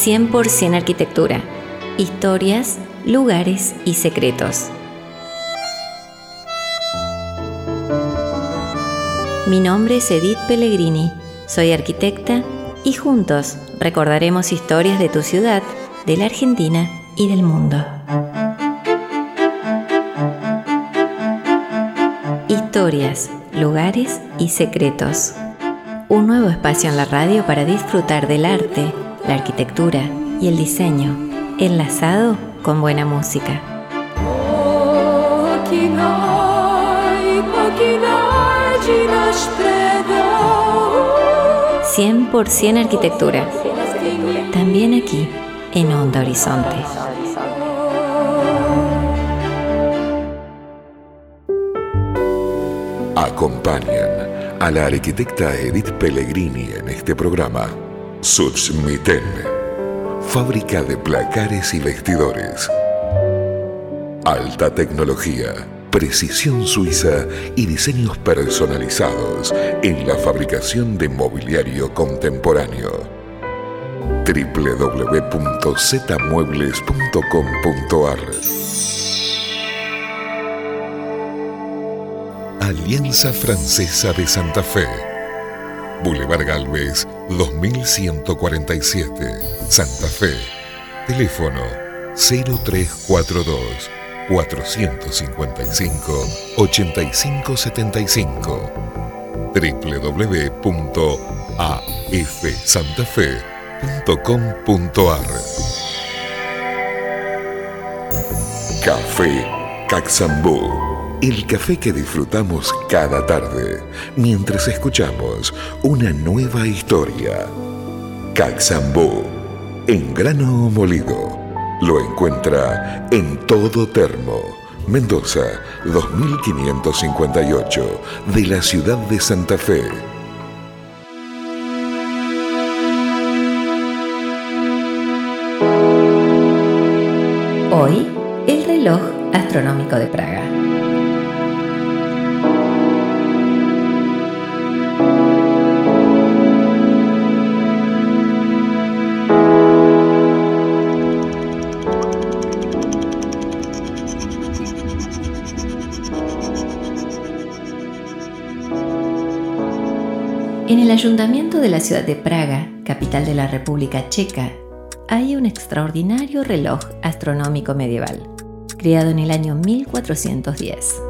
100% arquitectura, historias, lugares y secretos. Mi nombre es Edith Pellegrini, soy arquitecta y juntos recordaremos historias de tu ciudad, de la Argentina y del mundo. Historias, lugares y secretos. Un nuevo espacio en la radio para disfrutar del arte, la arquitectura y el diseño, enlazado con buena música. 100% arquitectura. También aquí, en Onda Horizonte. Acompañan a la arquitecta Edith Pellegrini en este programa. Sutsmiten, fábrica de placares y vestidores. Alta tecnología, precisión suiza y diseños personalizados en la fabricación de mobiliario contemporáneo. www.zmuebles.com.ar Alianza Francesa de Santa Fe. Boulevard Galvez 2147, Santa Fe. Teléfono 0342 455 8575 www.afsantafe.com.ar Café Caxambú el café que disfrutamos cada tarde mientras escuchamos una nueva historia. Caxambú, en grano molido. Lo encuentra en todo termo. Mendoza, 2558, de la ciudad de Santa Fe. Hoy, el reloj astronómico de Praga. El ayuntamiento de la ciudad de Praga, capital de la República Checa, hay un extraordinario reloj astronómico medieval, creado en el año 1410.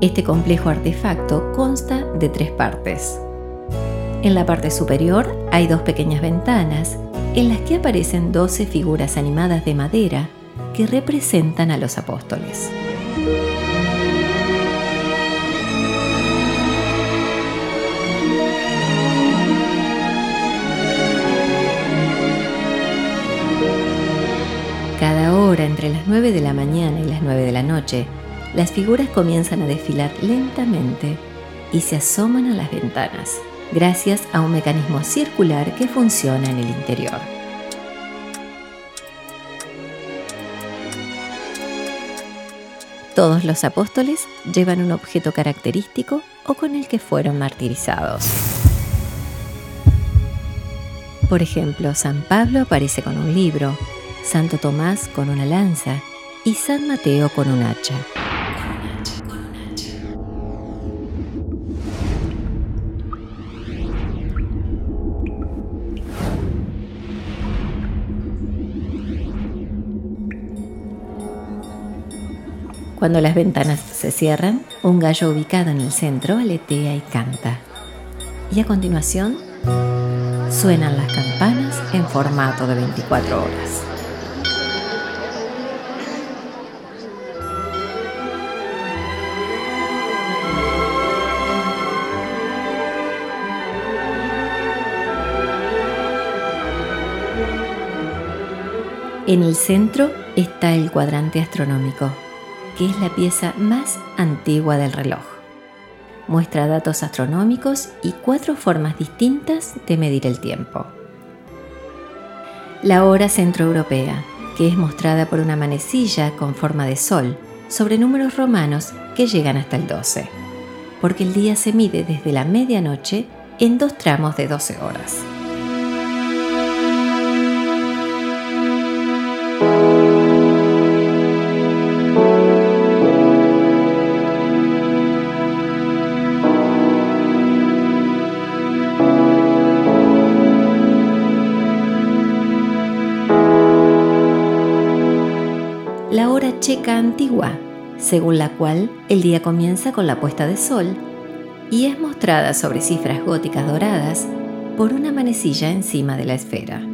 Este complejo artefacto consta de tres partes. En la parte superior hay dos pequeñas ventanas en las que aparecen 12 figuras animadas de madera que representan a los apóstoles. Cada hora entre las 9 de la mañana y las 9 de la noche, las figuras comienzan a desfilar lentamente y se asoman a las ventanas, gracias a un mecanismo circular que funciona en el interior. Todos los apóstoles llevan un objeto característico o con el que fueron martirizados. Por ejemplo, San Pablo aparece con un libro, Santo Tomás con una lanza y San Mateo con un hacha. Cuando las ventanas se cierran, un gallo ubicado en el centro aletea y canta. Y a continuación, suenan las campanas en formato de 24 horas. En el centro está el cuadrante astronómico, que es la pieza más antigua del reloj. Muestra datos astronómicos y cuatro formas distintas de medir el tiempo. La hora centroeuropea, que es mostrada por una manecilla con forma de sol sobre números romanos que llegan hasta el 12, porque el día se mide desde la medianoche en dos tramos de 12 horas. Antigua, según la cual el día comienza con la puesta de sol y es mostrada sobre cifras góticas doradas por una manecilla encima de la esfera.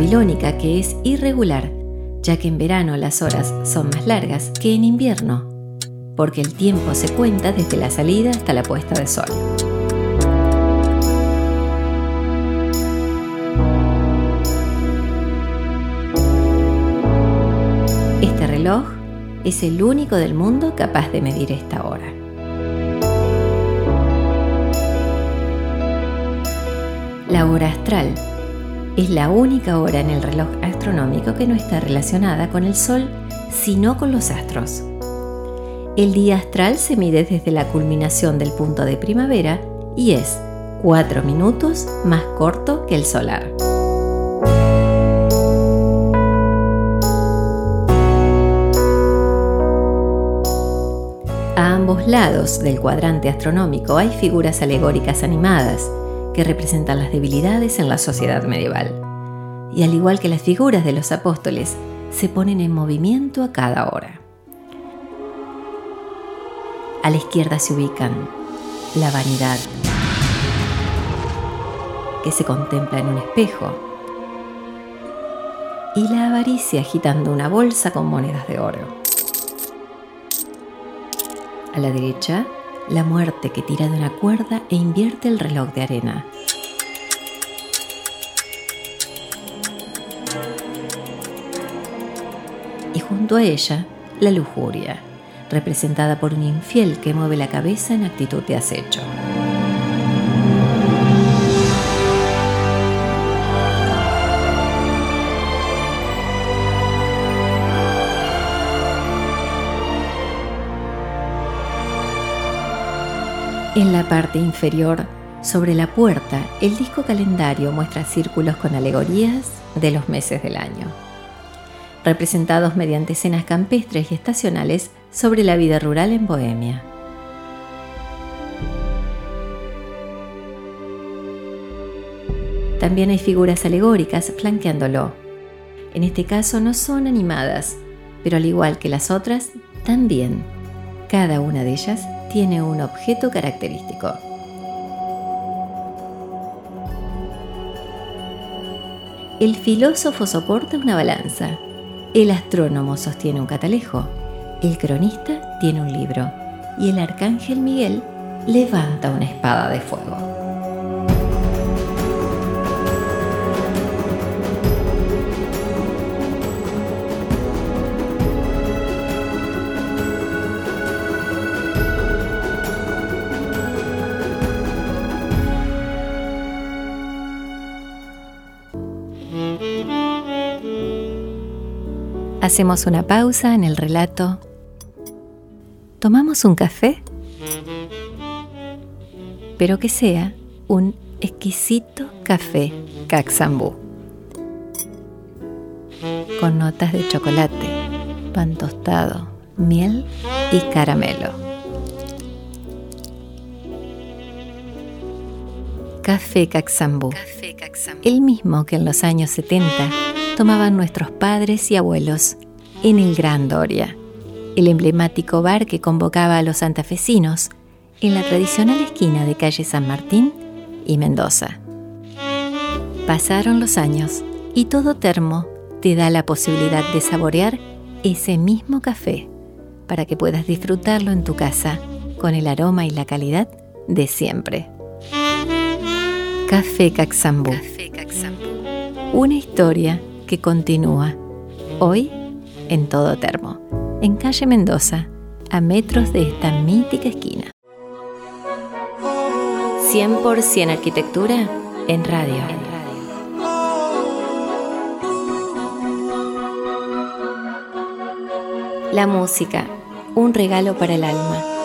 Babilónica, que es irregular, ya que en verano las horas son más largas que en invierno, porque el tiempo se cuenta desde la salida hasta la puesta de sol. Este reloj es el único del mundo capaz de medir esta hora. La hora astral es la única hora en el reloj astronómico que no está relacionada con el Sol, sino con los astros. El día astral se mide desde la culminación del punto de primavera y es 4 minutos más corto que el solar. A ambos lados del cuadrante astronómico hay figuras alegóricas animadas, que representan las debilidades en la sociedad medieval. Y al igual que las figuras de los apóstoles, se ponen en movimiento a cada hora. A la izquierda se ubican la vanidad, que se contempla en un espejo, y la avaricia agitando una bolsa con monedas de oro. A la derecha, la muerte que tira de una cuerda e invierte el reloj de arena. Y junto a ella, la lujuria, representada por un infiel que mueve la cabeza en actitud de acecho. En la parte inferior, sobre la puerta, el disco calendario muestra círculos con alegorías de los meses del año, representados mediante escenas campestres y estacionales sobre la vida rural en Bohemia. También hay figuras alegóricas flanqueándolo. En este caso no son animadas, pero al igual que las otras, también. Cada una de ellas tiene un objeto característico. El filósofo soporta una balanza, el astrónomo sostiene un catalejo, el cronista tiene un libro y el arcángel Miguel levanta una espada de fuego. Hacemos una pausa en el relato. ¿Tomamos un café? Pero que sea un exquisito café Caxambú. Con notas de chocolate, pan tostado, miel y caramelo. Café Caxambú. El mismo que en los años 70 tomaban nuestros padres y abuelos en el Gran Doria, el emblemático bar que convocaba a los santafesinos en la tradicional esquina de calle San Martín y Mendoza. Pasaron los años y todo termo te da la posibilidad de saborear ese mismo café para que puedas disfrutarlo en tu casa con el aroma y la calidad de siempre. Café Caxambú. Una historia que continúa hoy en todo termo, en calle Mendoza, a metros de esta mítica esquina. 100% arquitectura en radio. La música, un regalo para el alma.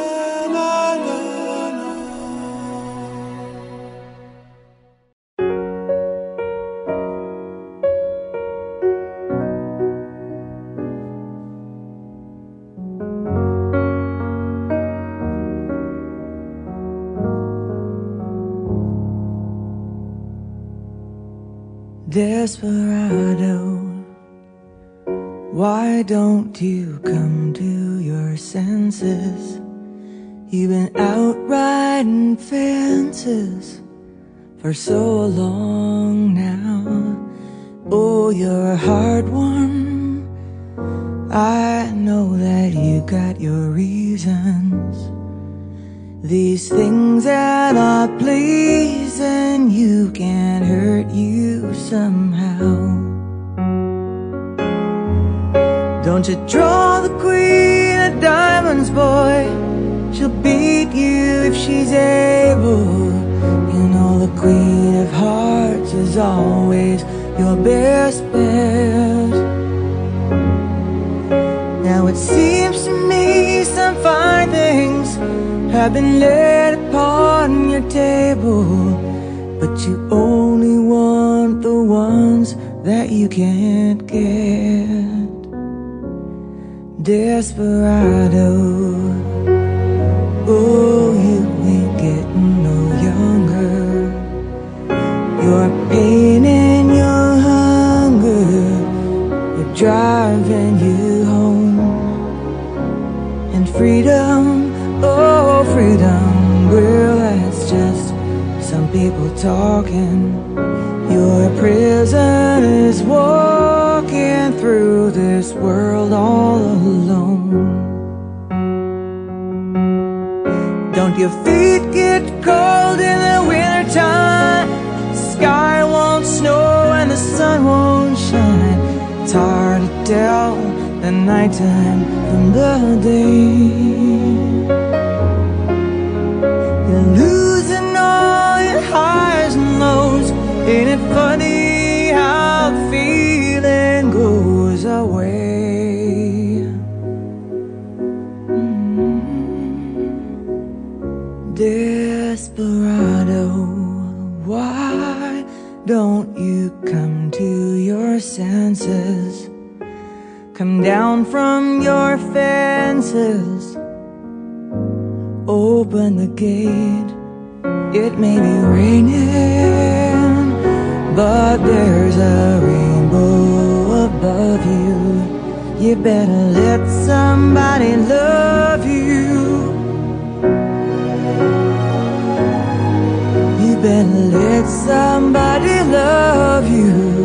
Desperado, why don't you come to your senses? You've been out riding fences for so long now. Oh, you're a hard one. I know that you got your reasons. These things that are pleasing you can hurt you somehow. Don't you draw the queen of diamonds, boy? She'll beat you if she's able. You know the queen of hearts is always your best bet. Now it seems to me some fine things have been laid upon your table, but you only want the ones that you can't get. Desperado, oh, you ain't getting no younger. Your pain and your hunger are driving you home, and freedom people talking. Your prison is walking through this world all alone. Don't your feet get cold in the wintertime? Sky won't snow and the sun won't shine. It's hard to tell the nighttime from the day. Ain't it funny how the feeling goes away. Desperado Why don't you come to your senses? Come down from your fences. Open the gate, it may be raining, but there's a rainbow above you. You better let somebody love you. You better let somebody love you.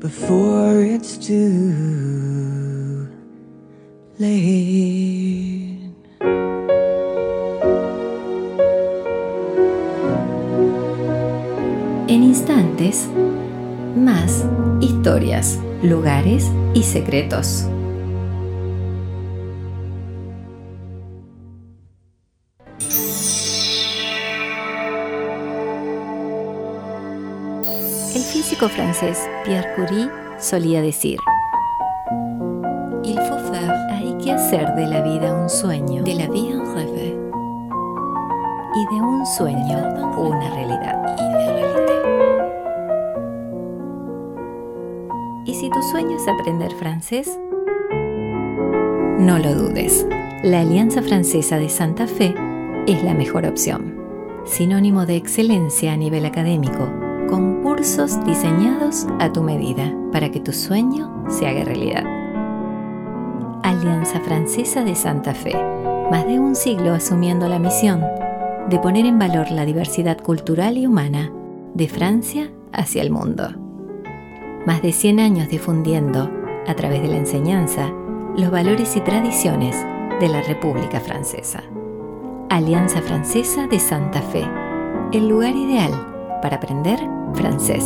Before it's too lugares y secretos. El físico francés Pierre Curie solía decir, que hacer de la vida un sueño, de la vida un rêve, y de un sueño una realidad. ¿Y si tu sueño es aprender francés? No lo dudes, la Alianza Francesa de Santa Fe es la mejor opción. Sinónimo de excelencia a nivel académico, con cursos diseñados a tu medida para que tu sueño se haga realidad. Alianza Francesa de Santa Fe, más de un siglo asumiendo la misión de poner en valor la diversidad cultural y humana de Francia hacia el mundo. Más de 100 años difundiendo, a través de la enseñanza, los valores y tradiciones de la República Francesa. Alianza Francesa de Santa Fe, el lugar ideal para aprender francés.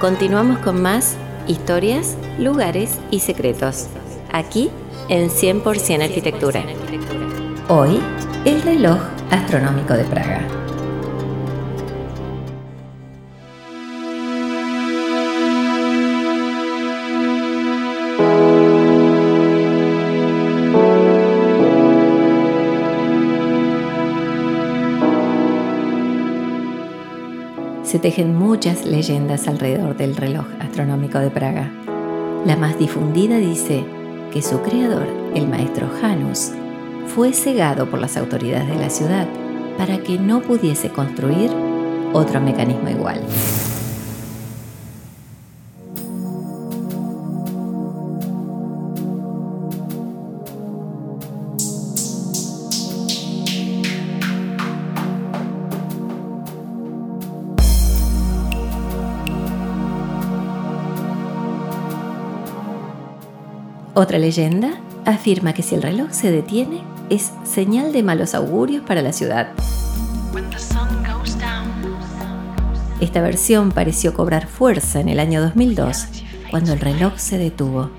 Continuamos con más historias, lugares y secretos. Aquí en 100% Arquitectura. Hoy, el reloj astronómico de Praga. Se tejen muchas leyendas alrededor del reloj astronómico de Praga. La más difundida dice que su creador, el maestro Janus, fue cegado por las autoridades de la ciudad para que no pudiese construir otro mecanismo igual. Otra leyenda afirma que si el reloj se detiene es señal de malos augurios para la ciudad. Esta versión pareció cobrar fuerza en el año 2002, cuando el reloj se detuvo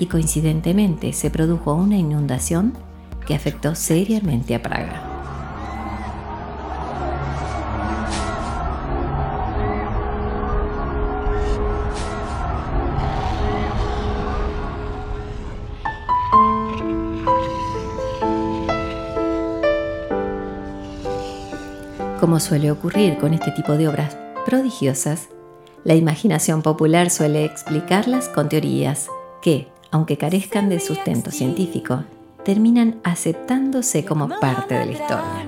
y coincidentemente se produjo una inundación que afectó seriamente a Praga. Como suele ocurrir con este tipo de obras prodigiosas, la imaginación popular suele explicarlas con teorías que, aunque carezcan de sustento científico, terminan aceptándose como parte de la historia.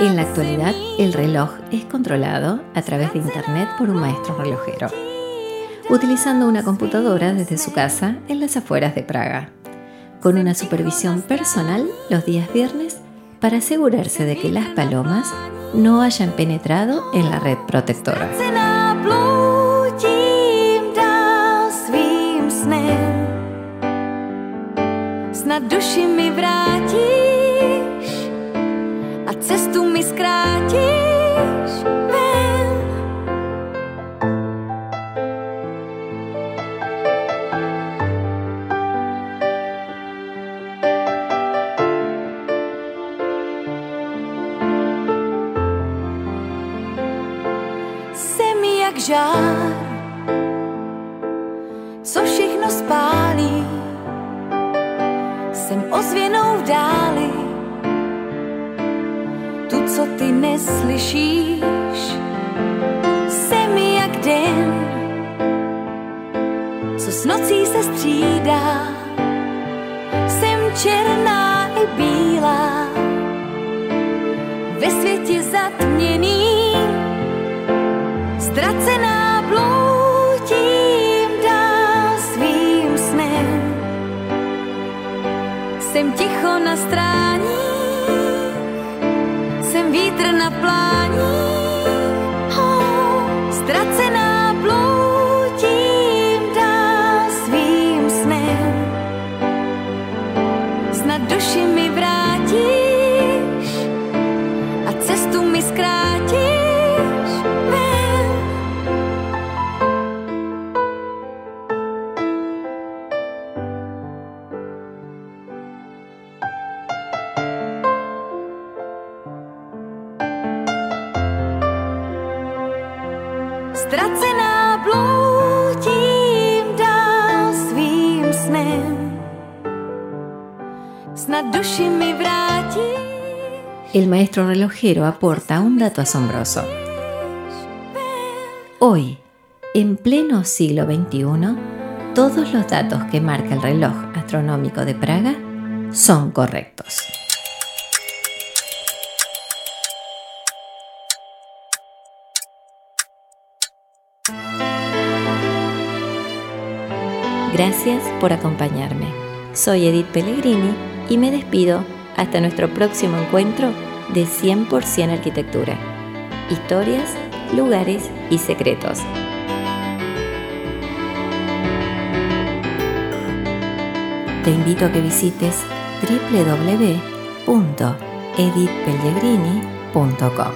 En la actualidad, el reloj es controlado a través de Internet por un maestro relojero, utilizando una computadora desde su casa en las afueras de Praga, con una supervisión personal los días viernes para asegurarse de que las palomas no hayan penetrado en la red protectora. na duši mi vrátí. Tu, co ty neslyšíš, jsem jak den, co s nocí se střídá. Jsem černá i bílá, ve světě zatměný, Does she mean? El maestro relojero aporta un dato asombroso. Hoy, en pleno siglo XXI, todos los datos que marca el reloj astronómico de Praga son correctos. Gracias por acompañarme. Soy Edith Pellegrini y me despido Hasta nuestro próximo encuentro de 100% Arquitectura. Historias, lugares y secretos. Te invito a que visites www.edithpellegrini.com.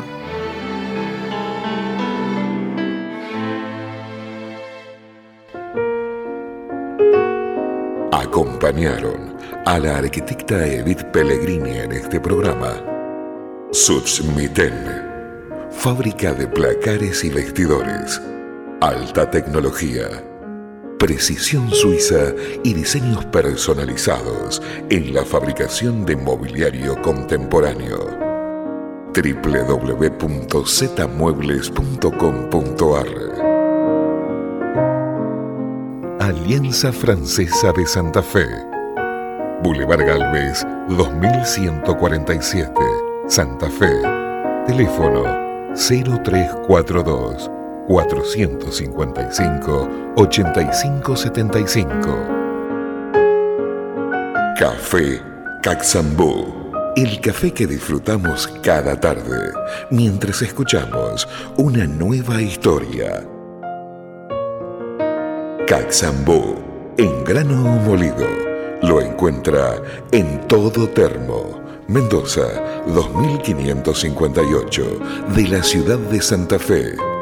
Acompañaron a la arquitecta Edith Pellegrini en este programa. Sutsmiten, fábrica de placares y vestidores. Alta tecnología, precisión suiza y diseños personalizados en la fabricación de mobiliario contemporáneo. www.zmuebles.com.ar Alianza Francesa de Santa Fe. Boulevard Galvez 2147, Santa Fe. Teléfono 0342 455 8575. Café Caxambú. El café que disfrutamos cada tarde mientras escuchamos una nueva historia Caxambú, en grano molido. Lo encuentra en todo termo. Mendoza, 2558, de la ciudad de Santa Fe.